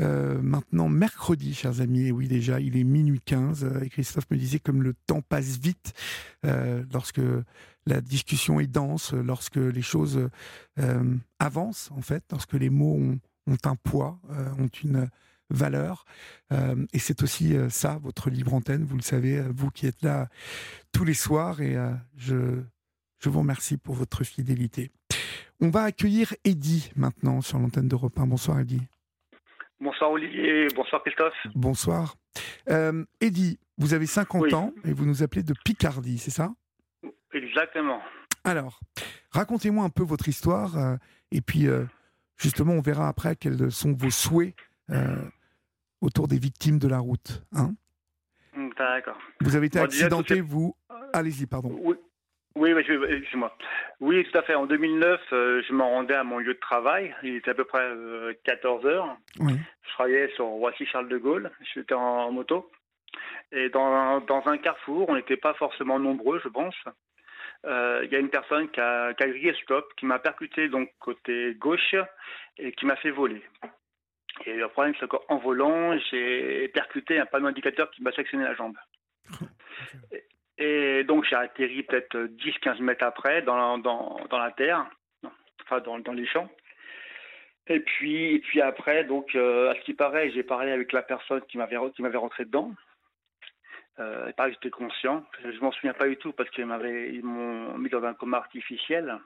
euh, maintenant mercredi, chers amis. Et oui, déjà, il est minuit 15. Euh, et Christophe me disait comme le temps passe vite euh, lorsque la discussion est dense, lorsque les choses avancent, en fait, lorsque les mots ont, un poids, ont une valeur. et c'est aussi ça, votre libre antenne, vous le savez, vous qui êtes là tous les soirs. Et je, je vous remercie pour votre fidélité. On va accueillir Eddy maintenant sur l'antenne d'Europe 1. Bonsoir Eddy. Bonsoir Olivier, bonsoir Christophe. Bonsoir. Euh, Eddy, vous avez 50 ans et vous nous appelez de Picardie, c'est ça? Exactement. Alors, racontez-moi un peu votre histoire euh, et puis euh, justement on verra après quels sont vos souhaits autour des victimes de la route. Hein? D'accord. Vous avez été accidenté, vous? Allez-y, pardon. Oui, oui, excusez-moi. Oui, tout à fait. En 2009, euh, je m'en rendais à mon lieu de travail. Il était à peu près 14 euh, heures. Je travaillais sur Roissy-Charles de Gaulle. J'étais en, moto. Et dans, dans un carrefour, on n'était pas forcément nombreux, je pense. Euh, il y a une personne qui a, qui a grillé stop, qui m'a percuté donc côté gauche et qui m'a fait voler. Et le problème, c'est qu'en volant, j'ai percuté un panneau indicateur qui m'a sectionné la jambe. Et donc j'ai atterri peut-être 10-15 mètres après dans, dans, dans, la terre, enfin dans, dans les champs. Et puis, et puis après, donc, euh, à ce qui paraît, j'ai parlé avec la personne qui m'avait rentré dedans. Euh, il paraît que j'étais conscient. Je m'en souviens pas du tout parce qu'ils m'ont mis dans un coma artificiel.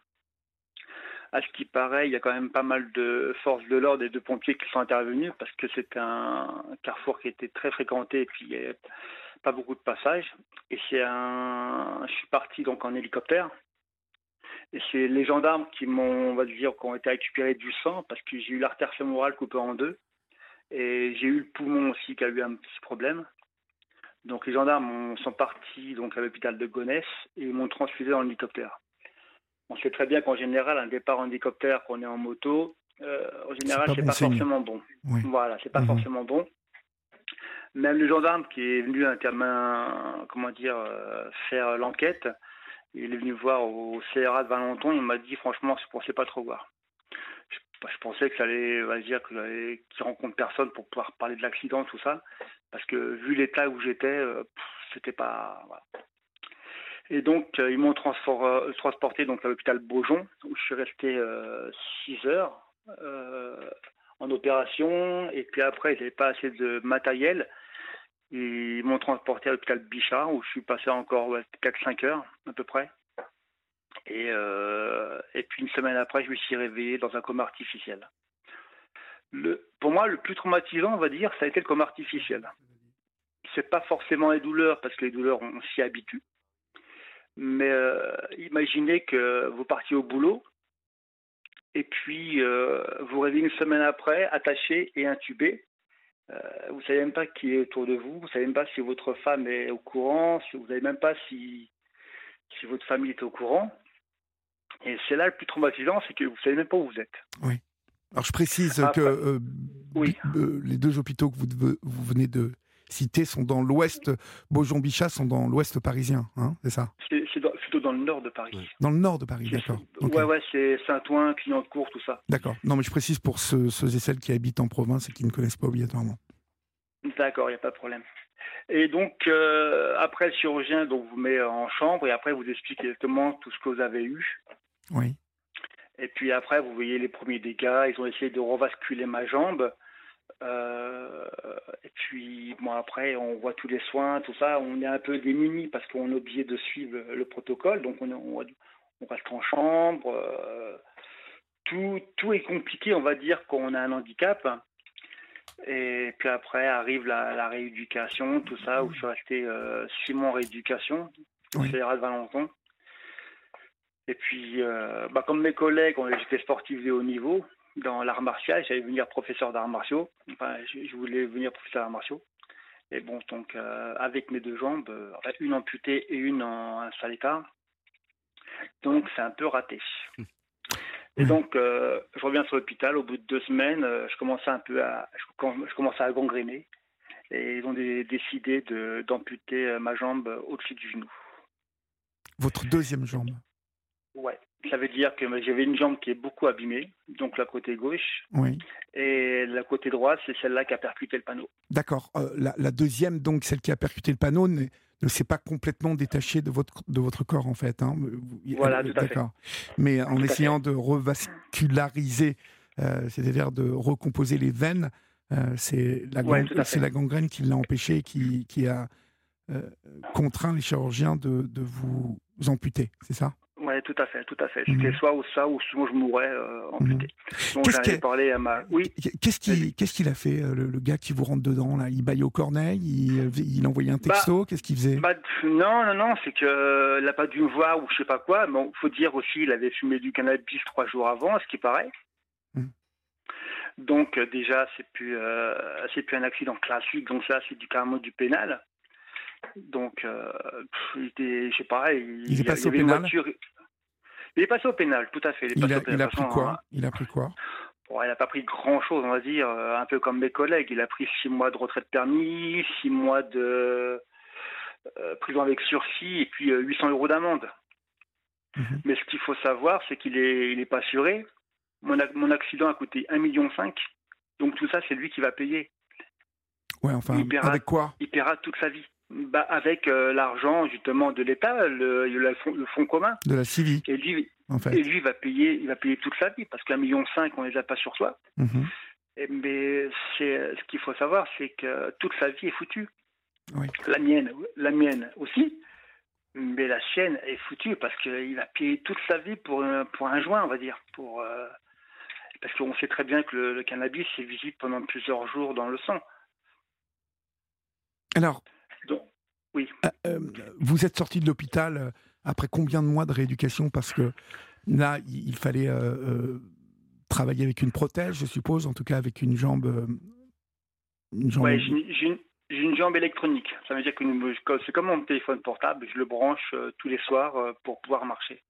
À ce qui paraît, il y a quand même pas mal de forces de l'ordre et de pompiers qui sont intervenus parce que c'était un carrefour qui était très fréquenté puis pas beaucoup de passages. Et c'est un, je suis parti donc en hélicoptère. Et c'est les gendarmes qui m'ont, on va dire, qui ont été récupérés du sang parce que j'ai eu l'artère fémorale coupée en deux. Et j'ai eu le poumon aussi qui a eu un petit problème. Donc les gendarmes sont partis donc à l'hôpital de Gonesse et ils m'ont transfusé dans l'hélicoptère. On sait très bien qu'en général, un départ en hélicoptère, qu'on est en moto, euh, en général, c'est pas, pas forcément bon. Voilà, c'est pas mhm. forcément bon. Même le gendarme qui est venu comment dire, euh, faire l'enquête, il est venu voir au CRA de Valenton, il m'a dit franchement, je ne pensais pas trop voir. Je, pensais que ça allait, va dire qu'il rencontre personne pour pouvoir parler de l'accident, tout ça, parce que vu l'état où j'étais, euh, c'était pas. Et donc, euh, ils m'ont transporté donc à l'hôpital Beaujon, où je suis resté 6 heures en opération. Et puis après, ils n'avaient pas assez de matériel. Ils m'ont transporté à l'hôpital Bichat, où je suis passé encore 4-5 heures à peu près. Et, euh, et puis une semaine après, je me suis réveillé dans un coma artificiel. Pour moi, le plus traumatisant, on va dire, ça a été le coma artificiel. C'est pas forcément les douleurs, parce que les douleurs, on, s'y habitue. Mais euh, imaginez que vous partiez au boulot, et puis euh, vous réveillez une semaine après, attaché et intubé, euh, vous savez même pas qui est autour de vous, vous savez même pas si votre femme est au courant, si vous savez même pas si, si votre famille est au courant. Et c'est là le plus traumatisant, c'est que vous savez même pas où vous êtes. Oui. Alors je précise que euh, oui. Euh, les deux hôpitaux que vous, vous venez de citer sont dans l'ouest, Beaujon-Bichat sont dans l'ouest parisien, hein, c'est ça? C'est plutôt dans le nord de Paris. Dans le nord de Paris, d'accord. Ouais, ouais, c'est Saint-Ouen, Clignancourt, tout ça. D'accord. Non, mais je précise pour ceux, ceux, et celles qui habitent en province et qui ne connaissent pas obligatoirement. D'accord, il n'y a pas de problème. Et donc, euh, après, le chirurgien donc, vous met en chambre et après, vous explique exactement tout ce que vous avez eu. Oui. Et puis après, vous voyez les premiers dégâts. Ils ont essayé de revasculer ma jambe. Euh, et puis, bon, après, on voit tous les soins, tout ça. On est un peu démunis parce qu'on est obligé de suivre le protocole. Donc, on, on, on reste en chambre. Euh, tout, tout est compliqué, on va dire, quand on a un handicap. Et puis après arrive la, rééducation, tout ça, où je suis resté euh, six mois en rééducation au CRA de Valenton. Et puis, euh, bah, comme mes collègues, j'étais sportif de haut niveau, dans l'art martial. J'allais venir professeur d'arts martiaux. Enfin, je, voulais venir professeur d'arts martiaux. Et bon, donc, euh, avec mes deux jambes, euh, une amputée et une en un sale état. Donc, c'est un peu raté. Et donc, euh, je reviens sur l'hôpital. Au bout de deux semaines, je commençais un peu à, je, commençais à gangréner. Et ils ont décidé d'amputer ma jambe au-dessus du genou. Votre deuxième jambe Ouais. Ça veut dire que j'avais une jambe qui est beaucoup abîmée, donc la côté gauche. Oui. Et la côté droite, c'est celle-là qui a percuté le panneau. D'accord. Euh, la, deuxième, donc celle qui a percuté le panneau, ne, s'est pas complètement détachée de votre, de votre corps, en fait. Hein. Voilà, tout à fait. Mais en essayant de revasculariser, euh, c'est-à-dire de recomposer les veines, euh, c'est la, la, gangrène qui l'a empêché, qui, qui a contraint les chirurgiens de, de vous amputer, c'est ça? Tout à fait, tout à fait. C'était mhm. soit ça, ou sinon je mourrais euh, amputé. Mhm. Donc j'avais parlé à ma. Oui. Qu'est-ce qu'il qu'est-ce qu'il a fait, euh, le, gars qui vous rentre dedans là? Il baille au corneille Il, euh, il envoyait un texto bah, Qu'est-ce qu'il faisait? bah, Non, non, non, c'est que n'a pas dû me voir ou je sais pas quoi. Mais il faut dire aussi, il avait fumé du cannabis trois jours avant, ce qui paraît. Mhm. Donc déjà, c'est plus c'est plus un accident classique. Donc ça, c'est du carrément du pénal. Donc, il était, je sais pas, il, il est passé au pénal? Il est passé au pénal, tout à fait. Il, a, pris quoi. Il a pris quoi? Il n'a pas pris grand-chose, on va dire, euh, un peu comme mes collègues. Il a pris six mois de retraite permis, six mois de euh, prison avec sursis et puis 800 euh, euros d'amende. Mhm. Mais ce qu'il faut savoir, c'est qu'il n'est est pas assuré. Mon, mon, accident a coûté 1,5 million. Donc tout ça, c'est lui qui va payer. Ouais, enfin, avec quoi? Il paiera toute sa vie bah, avec euh, l'argent justement de l'État, le, le, fonds, commun. De la CIVI. Et lui, en fait. et lui va payer, il va payer toute sa vie parce qu'un million cinq, on les a pas sur soi. Mais c'est ce qu'il faut savoir, c'est que toute sa vie est foutue. Oui. La mienne, la mienne aussi. Mais la sienne est foutue parce qu'il va payer toute sa vie pour, pour un joint, on va dire. Pour, euh, parce qu'on sait très bien que le, le cannabis est visible pendant plusieurs jours dans le sang. Alors, oui. Euh, euh, vous êtes sorti de l'hôpital euh, après combien de mois de rééducation? Parce que là, il fallait travailler avec une prothèse, je suppose, en tout cas avec une jambe. Une jambe... j'ai une, jambe électronique. Ça veut dire que c'est comme mon téléphone portable, je le branche tous les soirs pour pouvoir marcher.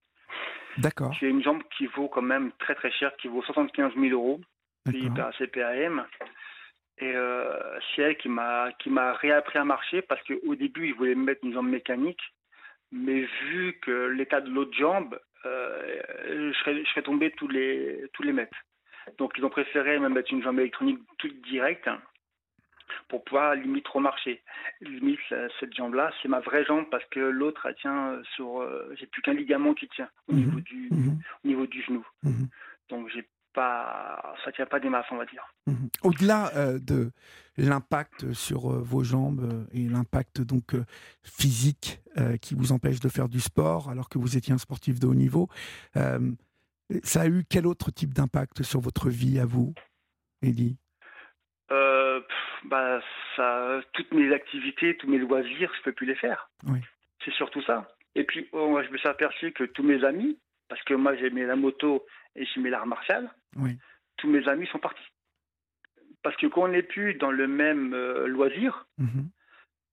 D'accord. J'ai une jambe qui vaut quand même très très cher, qui vaut 75 000 euros, payée par CPAM. Et euh, c'est elle qui m'a qui m'a réappris à marcher parce qu'au début ils voulaient me mettre une jambe mécanique, mais vu que l'état de l'autre jambe, euh, je, serais, je serais tombé tous les tous les mètres. Donc ils ont préféré me mettre une jambe électronique toute directe pour pouvoir limite remarcher. Limite cette jambe-là, c'est ma vraie jambe parce que l'autre elle tient sur, euh, j'ai plus qu'un ligament qui tient au mhm. niveau du mhm. au niveau du genou. Mhm. Donc j'ai pas, ça tient pas des masses, on va dire. Mhm. Au-delà euh, de l'impact sur euh, vos jambes euh, et l'impact donc physique qui vous empêche de faire du sport alors que vous étiez un sportif de haut niveau, ça a eu quel autre type d'impact sur votre vie à vous, Eddie bah, ça, toutes mes activités, tous mes loisirs, je peux plus les faire. Oui. C'est surtout ça. Et puis, oh, je me suis aperçu que tous mes amis, parce que moi j'aimais la moto et j'aimais l'art martial, oui. tous mes amis sont partis. Parce que quand on n'est plus dans le même euh, loisir, mhm.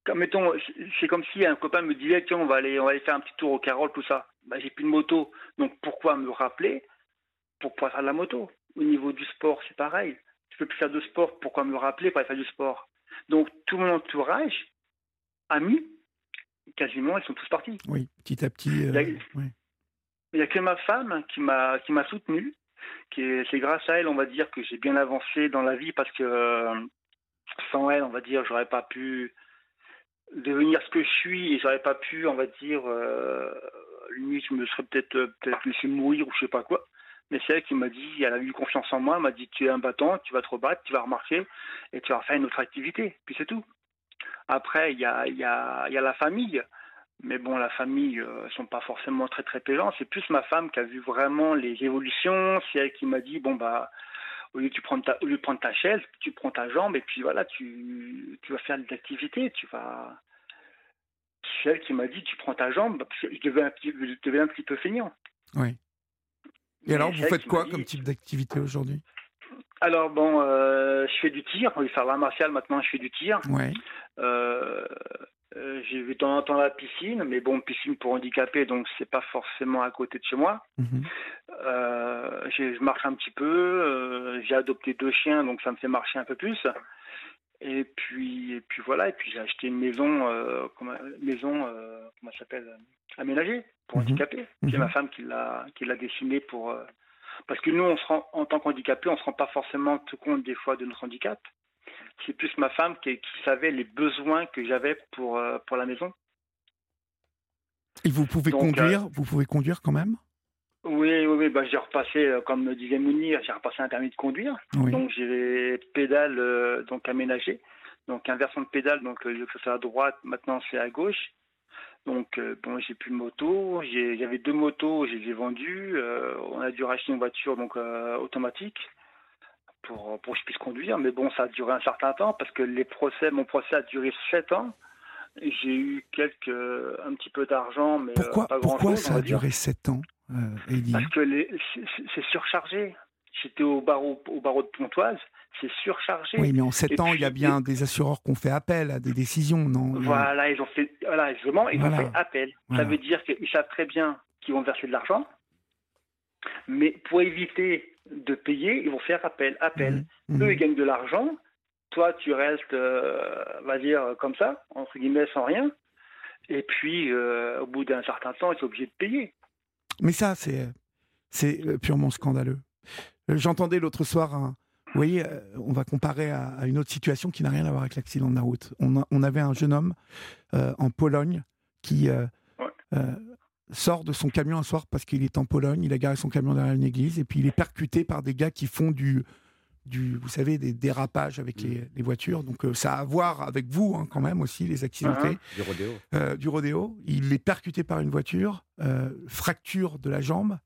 comme mettons, c'est comme si un copain me disait tiens on va aller on va aller faire un petit tour au Carole tout ça. Bah, j'ai plus de moto, donc pourquoi me rappeler pour pouvoir faire de la moto? Au niveau du sport, c'est pareil. Je peux plus faire de sport, pourquoi me rappeler pour aller faire du sport? Donc tout mon entourage, amis, quasiment, ils sont tous partis. Oui, petit à petit. Euh, il n'y a que ma femme qui m'a qui soutenu. C'est grâce à elle, on va dire, que j'ai bien avancé dans la vie parce que euh, sans elle, on va dire, j'aurais pas pu devenir ce que je suis et j'aurais pas pu, on va dire, euh, limite, je me serais peut-être peut-être laissé mourir ou je sais pas quoi. Mais c'est elle qui m'a dit, elle a eu confiance en moi, elle m'a dit tu es un battant, tu vas te rebattre, tu vas remarquer et tu vas faire une autre activité. Puis c'est tout. Après, il y a la famille. Mais bon, la famille ne euh, sont pas forcément très très pégeants. C'est plus ma femme qui a vu vraiment les évolutions. C'est elle qui m'a dit bon bah au lieu de prendre ta, au lieu de prendre ta chaise, tu prends ta jambe et puis voilà, tu, tu vas faire des activités. Tu vas. C'est elle qui m'a dit tu prends ta jambe. Parce que je devais un petit, je un petit peu feignant. Oui. Et, alors, vous faites quoi comme type d'activité aujourd'hui? Alors bon, euh, je fais du tir. Oui, faire la martial maintenant, je fais du tir. Ouais. Euh, euh, j'ai vu de temps en temps la piscine, mais bon, piscine pour handicapés, donc c'est pas forcément à côté de chez moi. Mhm. Euh, je marche un petit peu. Euh, j'ai adopté deux chiens, donc ça me fait marcher un peu plus. Et puis, et puis voilà. Et puis j'ai acheté une maison, comment, maison, comment s'appelle aménagé pour Mhm. handicapés. C'est Mhm. ma femme qui l'a qui l'a dessiné pour parce que nous on se rend en tant qu'handicapé, on se rend pas forcément compte des fois de notre handicap. C'est plus ma femme qui, qui savait les besoins que j'avais pour euh, pour la maison. Et vous pouvez Donc, conduire Vous pouvez conduire quand même? Oui, oui, oui. Bah, j'ai repassé, euh, comme me disait Mounir, j'ai repassé un permis de conduire. Oui. Donc j'ai pédale euh, donc aménagée, donc inversion de pédale, donc euh, que c'est à droite, maintenant c'est à gauche. Donc euh, bon, j'ai plus de moto, j'avais deux motos, je les ai vendues. euh, on a dû racheter une voiture donc euh, automatique pour pour que je puisse conduire, mais bon, ça a duré un certain temps parce que les procès, mon procès a duré sept ans. Et J'ai eu quelques un petit peu d'argent, mais euh, Pourquoi, pas grand pourquoi chose. ça a duré 7 ans, euh, parce que c'est- surchargé. J'étais au barreau, au barreau de Pontoise, c'est surchargé. Oui, mais en 7 Et ans, il y a bien des assureurs qui ont fait appel à des décisions, non Voilà, ils ont fait, voilà, justement, ils Voilà. ont fait appel. Voilà. Ça veut dire qu'ils savent très bien qu'ils vont verser de l'argent, mais pour éviter de payer, ils vont faire appel. Appel. Mhm, mhm. Eux, ils gagnent de l'argent. Toi, tu restes, euh, on va dire, comme ça, entre guillemets, sans rien. Et puis, euh, au bout d'un certain temps, ils sont obligés de payer. Mais ça, c'est c'est euh, purement scandaleux. Euh, J'entendais l'autre soir, un- vous voyez, euh, on va comparer à, à une autre situation qui n'a rien à voir avec l'accident de la route. On, a- on avait un jeune homme euh, en Pologne qui euh, Ouais. euh, sort de son camion un soir parce qu'il est en Pologne, il a garé son camion derrière une église et puis il est percuté par des gars qui font du, du vous savez, des dérapages avec les, les voitures. Donc euh, ça a à voir avec vous hein, quand même aussi, les accidentés Uh-huh. Du rodéo. euh, du rodéo. Il est percuté par une voiture, euh, fracture de la jambe.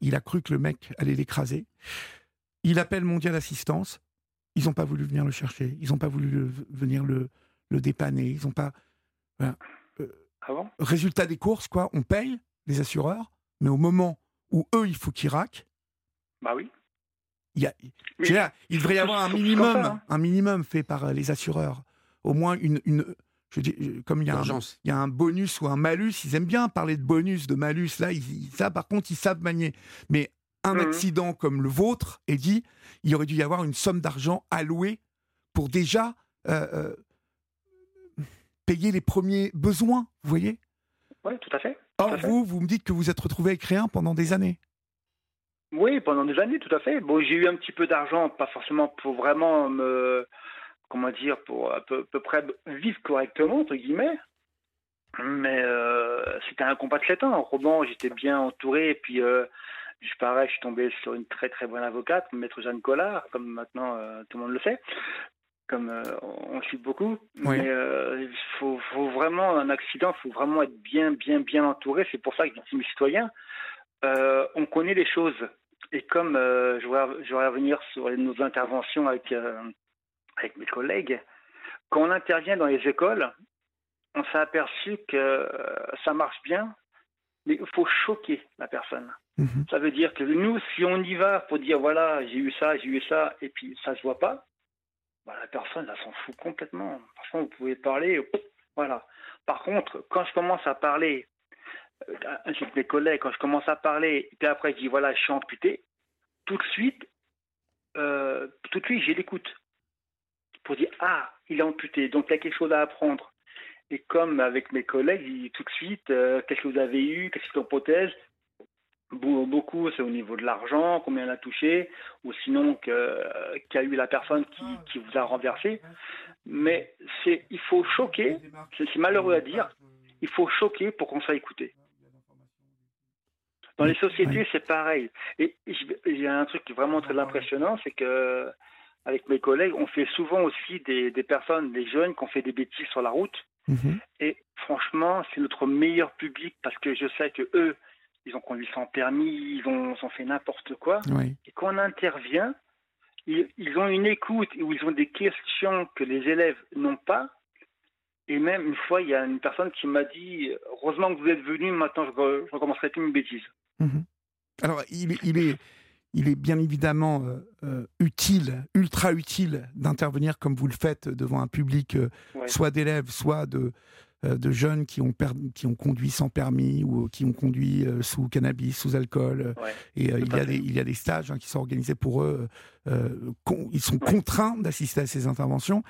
Il a cru que le mec allait l'écraser. Il appelle Mondial Assistance. Ils n'ont pas voulu venir le chercher. Ils n'ont pas voulu le- venir le, le dépanner. Ils n'ont pas. Ah Résultat des courses, quoi. On paye les assureurs, mais au moment où eux, il faut qu'ils raquent, Bah oui. il, y a, Oui. il devrait y avoir un minimum, ça, hein. un minimum fait par euh, les assureurs. Au moins une, une je dis, je- comme il y a un, Urgence. il y a un bonus ou un malus. Ils aiment bien parler de bonus, de malus. Là, ils, ça, par contre, ils savent manier. Mais un Mhm. accident comme le vôtre, est dit, il aurait dû y avoir une somme d'argent allouée pour déjà euh, euh, payer les premiers besoins. Vous voyez? Oui, tout à fait. Tout Or, à fait. vous, vous me dites que vous êtes retrouvé avec rien pendant des années. Oui, pendant des années, tout à fait. Bon, j'ai eu un petit peu d'argent, pas forcément pour vraiment me, comment dire, pour à peu, peu près vivre correctement, entre guillemets. Mais euh, c'était un combat de 7 ans. En Roman, j'étais bien entouré. Et puis, euh, je pareil, je suis tombé sur une très très bonne avocate, Maître Jeanne Collard, comme maintenant euh, tout le monde le sait. Comme euh, on le suit beaucoup. Oui. Mais euh, il faut, faut vraiment, un accident, il faut vraiment être bien, bien, bien entouré. C'est pour ça que je dis citoyen. Euh, on connaît les choses. Et comme euh, je, voudrais revenir sur nos interventions avec, euh, avec mes collègues, quand on intervient dans les écoles, on s'est aperçu que euh, ça marche bien, mais il faut choquer la personne. Mhm. Ça veut dire que nous, si on y va pour dire voilà, j'ai eu ça, j'ai eu ça, et puis ça se voit pas, bah, la personne, elle s'en fout complètement. Franchement, vous pouvez parler, pff, voilà. Par contre, quand je commence à parler euh, que mes collègues, quand je commence à parler, et puis après je dis voilà, je suis amputé, tout de suite, euh, tout de suite, j'ai l'écoute. Pour dire ah, il est amputé, donc il y a quelque chose à apprendre. Et comme avec mes collègues, dis tout de suite, euh, qu'est-ce que vous avez eu, qu'est-ce que l'hypothèse Be- Beaucoup, c'est au niveau de l'argent, combien elle a touché, ou sinon que- qu'il y a eu la personne qui, qui vous a renversé. Mais c'est, il faut choquer, c'est malheureux à dire, il faut choquer pour qu'on soit écouté. Dans les sociétés, c'est pareil. Et il y a un truc qui est vraiment très impressionnant, c'est que avec mes collègues, on fait souvent aussi des, des personnes, des jeunes qui ont fait des bêtises sur la route. Mhm. Et franchement, c'est notre meilleur public parce que je sais que eux, ils ont conduit sans permis, ils ont, ils ont fait n'importe quoi. Oui. Et quand on intervient, ils, ils ont une écoute où ils ont des questions que les élèves n'ont pas. Et même une fois, il y a une personne qui m'a dit Heureusement que vous êtes venu, maintenant je ne recommencerai plus une bêtise. Mhm. Alors, il, est- il, est, il est bien évidemment euh, euh, utile, ultra utile d'intervenir comme vous le faites devant un public, euh, Ouais. soit d'élèves, soit de, de jeunes qui ont, qui ont conduit sans permis ou qui ont conduit euh, sous cannabis, sous alcool. Ouais. Et euh, il, y a des, il y a des stages hein, qui sont organisés pour eux. euh, con- ils sont contraints d'assister à ces interventions.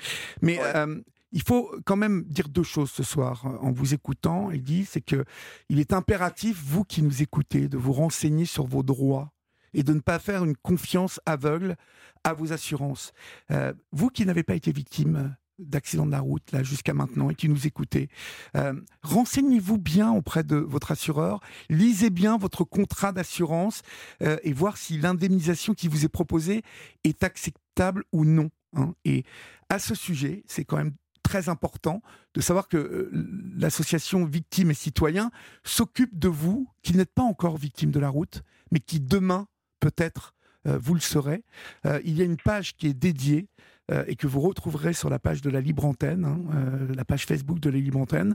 Mais Ouais. euh, il faut quand même dire deux choses ce soir en vous écoutant. Il dit, c'est que il est impératif, vous qui nous écoutez, de vous renseigner sur vos droits et de ne pas faire une confiance aveugle à vos assurances. Euh, vous qui n'avez pas été victime d'accident de la route là jusqu'à maintenant et qui nous écoutez, euh, renseignez-vous bien auprès de votre assureur, lisez bien votre contrat d'assurance euh, et voir si l'indemnisation qui vous est proposée est acceptable ou non. Hein. Et à ce sujet, c'est quand même très important de savoir que euh, l'association Victimes et Citoyens s'occupe de vous qui n'êtes pas encore victime de la route, mais qui demain, peut-être, vous le serez. Il y a une page qui est dédiée et que vous retrouverez sur la page de la Libre Antenne, hein, la page Facebook de la Libre Antenne.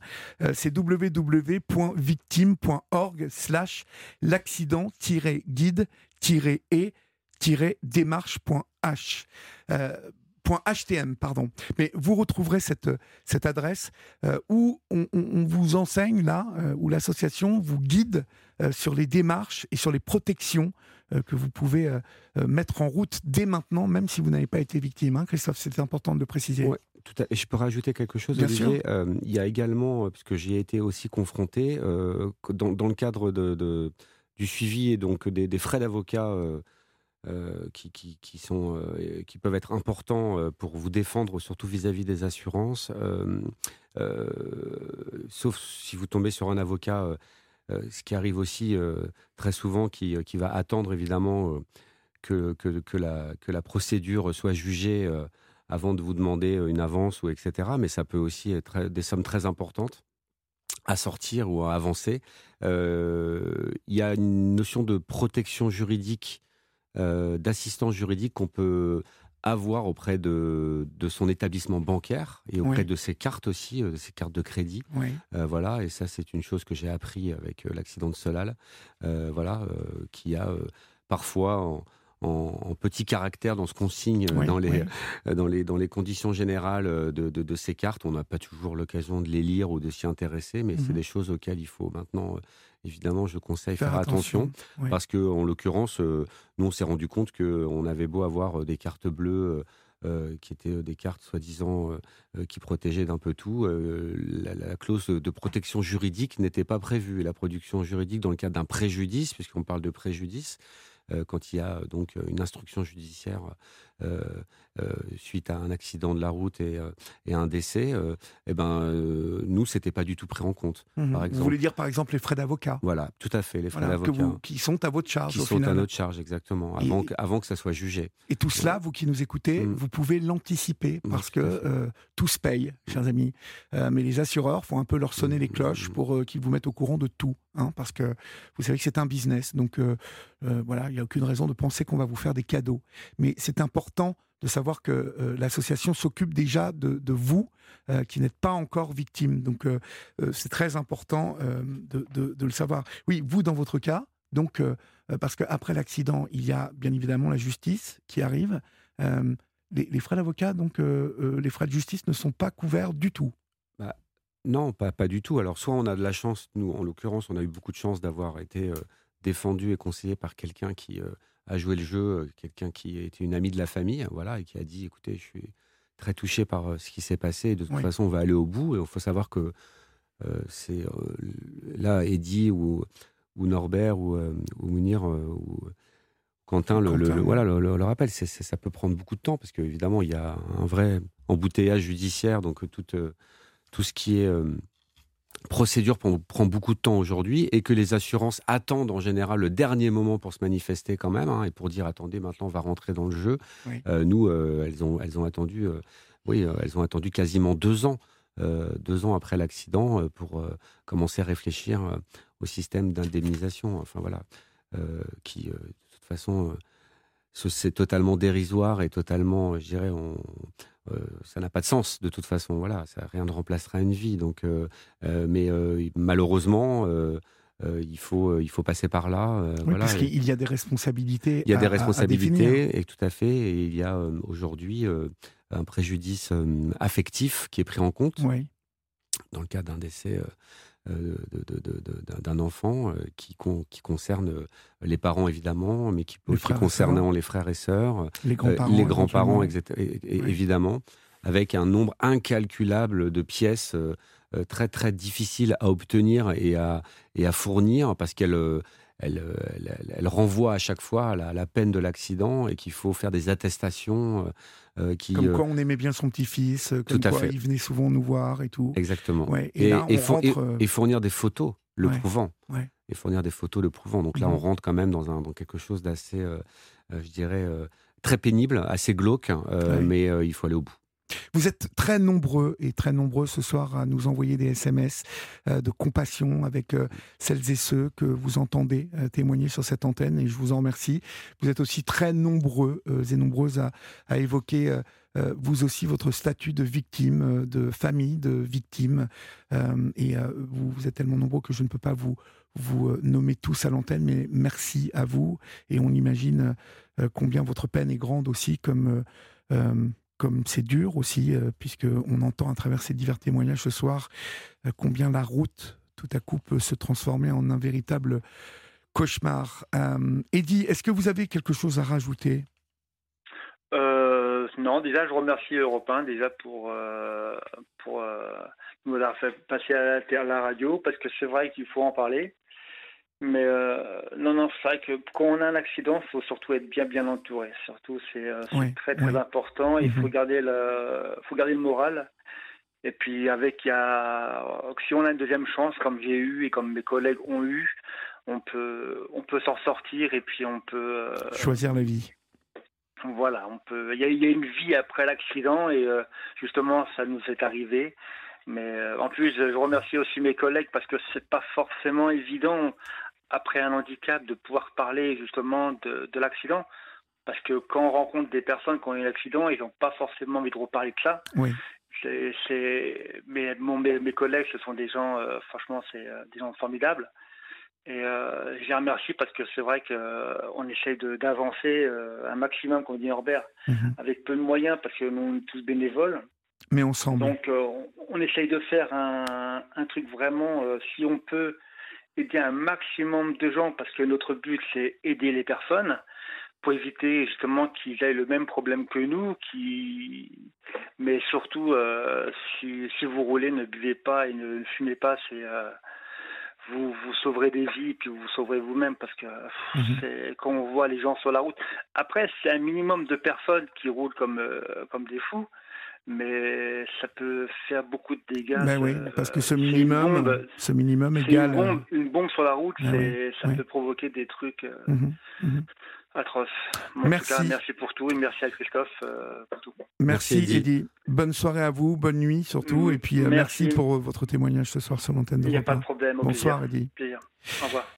c'est www.victime.org slash l'accident-guide-et-démarche.h. .htm, pardon. Mais vous retrouverez cette, cette adresse euh, où on, vous enseigne, là, euh, où l'association vous guide euh, sur les démarches et sur les protections que vous pouvez mettre en route dès maintenant, même si vous n'avez pas été victime. Hein, Christophe, c'est important de le préciser. Ouais, tout à... Je peux rajouter quelque chose, Olivier. il y a également, puisque j'y ai été aussi confronté, dans, dans, le cadre de, de, du suivi et donc des, des frais d'avocat euh, qui, qui, sont, euh, qui peuvent être importants euh, pour vous défendre, surtout vis-à-vis des assurances. sauf si vous tombez sur un avocat, ce qui arrive aussi très souvent, qui, qui, va attendre évidemment que, que, la, que la procédure soit jugée avant de vous demander une avance ou etc. Mais ça peut aussi être des sommes très importantes à sortir ou à avancer. Il y a une notion de protection juridique euh, d'assistance juridique qu'on peut avoir auprès de, de, son établissement bancaire et auprès de ses cartes aussi, de euh, ses cartes de crédit. Euh, voilà, et ça c'est une chose que j'ai appris avec l'accident de Solal, voilà, qui a parfois en, en, petit caractère dans ce qu'on signe dans, les, dans, les, dans les conditions générales de, de, ces cartes. On n'a pas toujours l'occasion de les lire ou de s'y intéresser, mais c'est mhm. des choses auxquelles il faut maintenant évidemment, je conseille faire, faire attention, parce que en l'occurrence, euh, nous on s'est rendu compte que on avait beau avoir euh, des cartes bleues. Euh, qui étaient des cartes soi-disant qui protégeaient d'un peu tout. La, clause de protection juridique n'était pas prévue. La production juridique dans le cadre d'un préjudice, puisqu'on parle de préjudice, quand il y a donc une instruction judiciaire euh, euh, suite à un accident de la route et, euh, et un décès, eh ben, nous, c'était pas du tout pris en compte. Mhm. Par exemple. Vous voulez dire par exemple les frais d'avocat Voilà, tout à fait, les frais d'avocat. Qui sont à votre charge. Qui sont à notre charge, exactement, avant, que, avant que ça soit jugé. Et tout cela, vous qui nous écoutez, mm. vous pouvez l'anticiper parce que tout se paye, chers amis. mais les assureurs font un peu leur sonner les cloches mm. pour qu'ils vous mettent au courant de tout. Hein, parce que vous savez que c'est un business. Donc voilà, il n'y a aucune raison de penser qu'on va vous faire des cadeaux. Mais c'est important de savoir que euh, l'association s'occupe déjà de, vous euh, qui n'êtes pas encore victime. Donc euh, c'est très important de, le savoir. Oui, vous dans votre cas, donc parce qu'après l'accident, il y a bien évidemment la justice qui arrive. Les, frais d'avocat, donc les frais de justice ne sont pas couverts du tout. Bah, non, pas, pas du tout. Alors soit on a de la chance, nous en l'occurrence, on a eu beaucoup de chance d'avoir été défendu et conseillé par quelqu'un qui à jouer le jeu, euh, quelqu'un qui était une amie de la famille, voilà, et qui a dit, écoutez, je suis très touché par euh, ce qui s'est passé, et de toute façon, on va aller au bout, et il faut savoir que euh, c'est là, Eddie ou, ou Norbert ou, ou Mounir ou Quentin, le, voilà, le, rappel, ça peut prendre beaucoup de temps, parce qu'évidemment, il y a un vrai embouteillage judiciaire, donc tout ce qui est procédure prend beaucoup de temps aujourd'hui et que les assurances attendent en général le dernier moment pour se manifester quand même hein, et pour dire attendez maintenant on va rentrer dans le jeu. Euh, nous euh, elles ont elles ont attendu euh, oui elles ont attendu quasiment deux ans deux ans après l'accident pour commencer à réfléchir au système d'indemnisation. Enfin voilà qui de toute façon c'est totalement dérisoire et totalement je dirais on ça n'a pas de sens de toute façon. Voilà, ça, rien ne remplacera une vie. Donc, euh, euh, mais malheureusement. il faut il faut passer par là. voilà, parce qu'il y a des responsabilités. Il y a des responsabilités et tout à fait. Et il y a aujourd'hui un préjudice affectif qui est pris en compte. Dans le cas d'un décès euh, d'un enfant euh, qui, qui concerne euh, les parents évidemment, mais qui peut aussi concerner les frères et sœurs, les grands-parents, les grands-parents évidemment. avec un nombre incalculable de pièces très très difficiles à obtenir et à, et à fournir parce qu'elle elle, elle, renvoie à chaque fois à la, peine de l'accident et qu'il faut faire des attestations. Qui, Comme quoi on aimait bien son petit-fils, comme tout à quoi fait. il venait souvent nous voir et tout. Exactement. et, et, fournir des photos le prouvant. Et fournir des photos le prouvant. Donc là, on rentre quand même dans, un, dans quelque chose d'assez, je dirais, très pénible, assez glauque, mais il faut aller au bout. Vous êtes très nombreux et très nombreux ce soir à nous envoyer des SMS euh, de compassion avec euh, celles et ceux que vous entendez euh, témoigner sur cette antenne et je vous en remercie. Vous êtes aussi très nombreux et nombreuses à, évoquer vous aussi votre statut de victime, de famille de victime. et vous, vous, êtes tellement nombreux que je ne peux pas vous, vous nommer tous à l'antenne, mais merci à vous. Et on imagine combien votre peine est grande aussi comme comme c'est dur aussi, euh, puisque on entend à travers ces divers témoignages ce soir euh, combien la route, tout à coup, peut se transformer en un véritable cauchemar. Euh, Eddie, est-ce que vous avez quelque chose à rajouter? Non, déjà, je remercie Europe 1 déjà pour, nous avoir fait passer à la, la radio, parce que c'est vrai qu'il faut en parler. Mais euh, non, non, c'est vrai que quand on a un accident, il faut surtout être bien, bien entouré. Surtout, c'est euh, très, très important. Il faut mhm. garder le, faut garder le moral. Et puis, avec, il y a, si on a une deuxième chance, comme j'ai eu et comme mes collègues ont eu, on peut, on peut s'en sortir et puis on peut euh, choisir la vie. Voilà, on peut. Il y, a, y a une vie après l'accident et justement, ça nous est arrivé. Mais en plus, je remercie aussi mes collègues parce que c'est pas forcément évident après un handicap, de pouvoir parler justement de, l'accident. Parce que quand on rencontre des personnes qui ont eu un accident, ils n'ont pas forcément envie de reparler de ça. Oui. C'est, mais mes, collègues, ce sont des gens, euh, franchement, c'est euh, des gens formidables. Et euh, je les remercie parce que c'est vrai qu'on euh, essaye d'avancer un maximum, comme dit Norbert, mhm. avec peu de moyens parce que nous, sommes tous bénévoles. Mais ensemble. Donc, on, essaye de faire un, un truc vraiment, si on peut, aider un maximum de gens parce que notre but c'est aider les personnes pour éviter justement qu'ils aient le même problème que nous, qui... mais surtout euh, si, si, vous roulez, ne buvez pas et ne, fumez pas, c'est euh, vous, vous sauverez des vies et puis vous sauverez vous-même parce que mhm. c'est quand on voit les gens sur la route. Après, c'est un minimum de personnes qui roulent comme, euh, comme des fous mais ça peut faire beaucoup de dégâts. Ben oui, parce que ce minimum, ce minimum égale. Une bombe, une bombe, sur la route, ben ça peut provoquer des trucs euh, mhm, mhm. atroces. merci. merci pour tout et merci à Christophe euh, pour tout. Merci, merci Eddie. Bonne soirée à vous, bonne nuit surtout, mm, et puis euh, merci. pour votre témoignage ce soir sur l'antenne de Il n'y a pas de problème. Bonsoir Eddie. Au revoir.